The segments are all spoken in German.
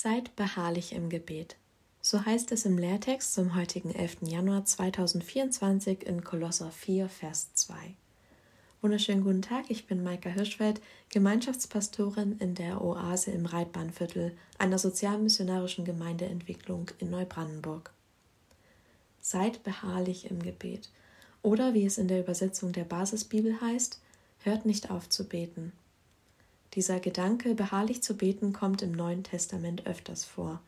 Seid beharrlich im Gebet. So heißt es im Lehrtext zum heutigen 11. Januar 2024 in Kolosser 4, Vers 2. Wunderschönen guten Tag, ich bin Maika Hirschfeld, Gemeinschaftspastorin in der Oase im Reitbahnviertel einer sozialmissionarischen Gemeindeentwicklung in Neubrandenburg. Seid beharrlich im Gebet. Oder wie es in der Übersetzung der Basisbibel heißt, hört nicht auf zu beten. Dieser Gedanke, beharrlich zu beten, kommt im Neuen Testament öfters vor.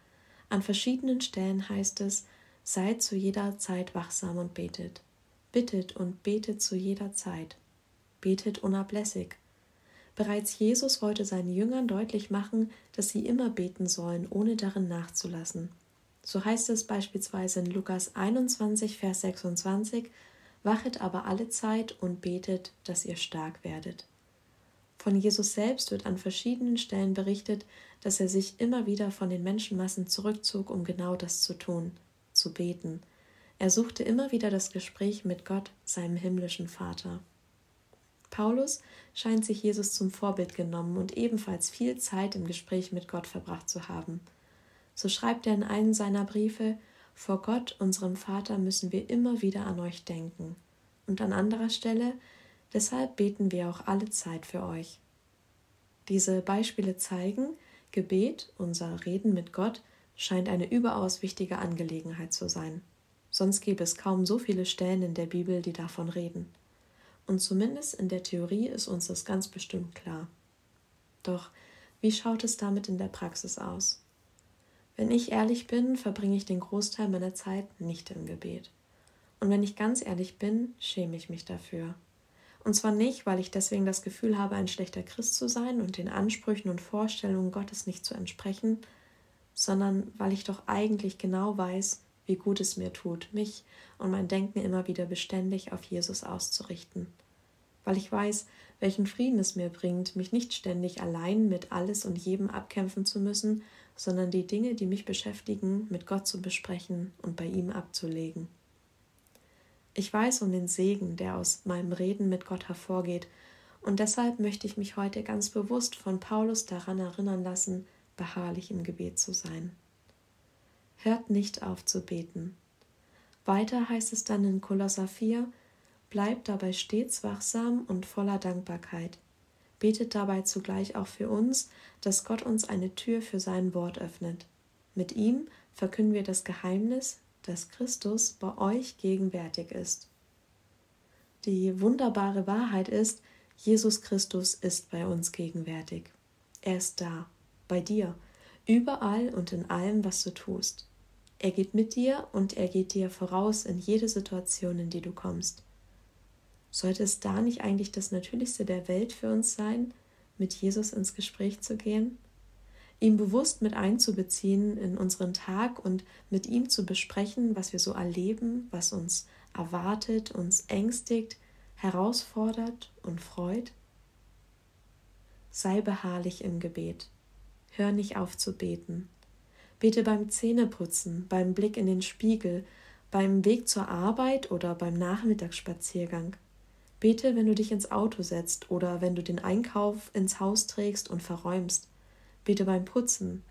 An verschiedenen Stellen heißt es, seid zu jeder Zeit wachsam und betet. Bittet und betet zu jeder Zeit. Betet unablässig. Bereits Jesus wollte seinen Jüngern deutlich machen, dass sie immer beten sollen, ohne darin nachzulassen. So heißt es beispielsweise in Lukas 21, Vers 26, Wachet aber alle Zeit und betet, dass ihr stark werdet. Von Jesus selbst wird an verschiedenen Stellen berichtet, dass er sich immer wieder von den Menschenmassen zurückzog, um genau das zu tun, zu beten. Er suchte immer wieder das Gespräch mit Gott, seinem himmlischen Vater. Paulus scheint sich Jesus zum Vorbild genommen und ebenfalls viel Zeit im Gespräch mit Gott verbracht zu haben. So schreibt er in einem seiner Briefe Vor Gott, unserem Vater, müssen wir immer wieder an euch denken. Und an anderer Stelle Deshalb beten wir auch alle Zeit für euch. Diese Beispiele zeigen, Gebet, unser Reden mit Gott, scheint eine überaus wichtige Angelegenheit zu sein. Sonst gäbe es kaum so viele Stellen in der Bibel, die davon reden. Und zumindest in der Theorie ist uns das ganz bestimmt klar. Doch wie schaut es damit in der Praxis aus? Wenn ich ehrlich bin, verbringe ich den Großteil meiner Zeit nicht im Gebet. Und wenn ich ganz ehrlich bin, schäme ich mich dafür. Und zwar nicht, weil ich deswegen das Gefühl habe, ein schlechter Christ zu sein und den Ansprüchen und Vorstellungen Gottes nicht zu entsprechen, sondern weil ich doch eigentlich genau weiß, wie gut es mir tut, mich und mein Denken immer wieder beständig auf Jesus auszurichten. Weil ich weiß, welchen Frieden es mir bringt, mich nicht ständig allein mit alles und jedem abkämpfen zu müssen, sondern die Dinge, die mich beschäftigen, mit Gott zu besprechen und bei ihm abzulegen. Ich weiß um den Segen, der aus meinem Reden mit Gott hervorgeht, und deshalb möchte ich mich heute ganz bewusst von Paulus daran erinnern lassen, beharrlich im Gebet zu sein. Hört nicht auf zu beten. Weiter heißt es dann in Kolosser 4, bleibt dabei stets wachsam und voller Dankbarkeit. Betet dabei zugleich auch für uns, dass Gott uns eine Tür für sein Wort öffnet. Mit ihm verkünden wir das Geheimnis, dass Christus bei euch gegenwärtig ist. Die wunderbare Wahrheit ist, Jesus Christus ist bei uns gegenwärtig. Er ist da, bei dir, überall und in allem, was du tust. Er geht mit dir und er geht dir voraus in jede Situation, in die du kommst. Sollte es da nicht eigentlich das Natürlichste der Welt für uns sein, mit Jesus ins Gespräch zu gehen? Ihn bewusst mit einzubeziehen in unseren Tag und mit ihm zu besprechen, was wir so erleben, was uns erwartet, uns ängstigt, herausfordert und freut? Sei beharrlich im Gebet. Hör nicht auf zu beten. Bete beim Zähneputzen, beim Blick in den Spiegel, beim Weg zur Arbeit oder beim Nachmittagsspaziergang. Bete, wenn du dich ins Auto setzt oder wenn du den Einkauf ins Haus trägst und verräumst. Bete beim Putzen.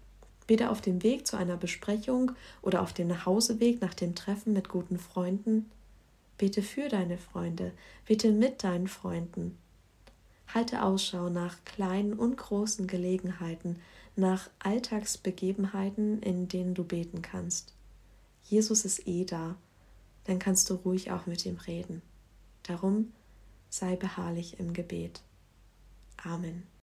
Bete auf dem Weg zu einer Besprechung oder auf dem Nachhauseweg nach dem Treffen mit guten Freunden. Bete für deine Freunde. Bete mit deinen Freunden. Halte Ausschau nach kleinen und großen Gelegenheiten, nach Alltagsbegebenheiten, in denen du beten kannst. Jesus ist eh da, dann kannst du ruhig auch mit ihm reden. Darum sei beharrlich im Gebet. Amen.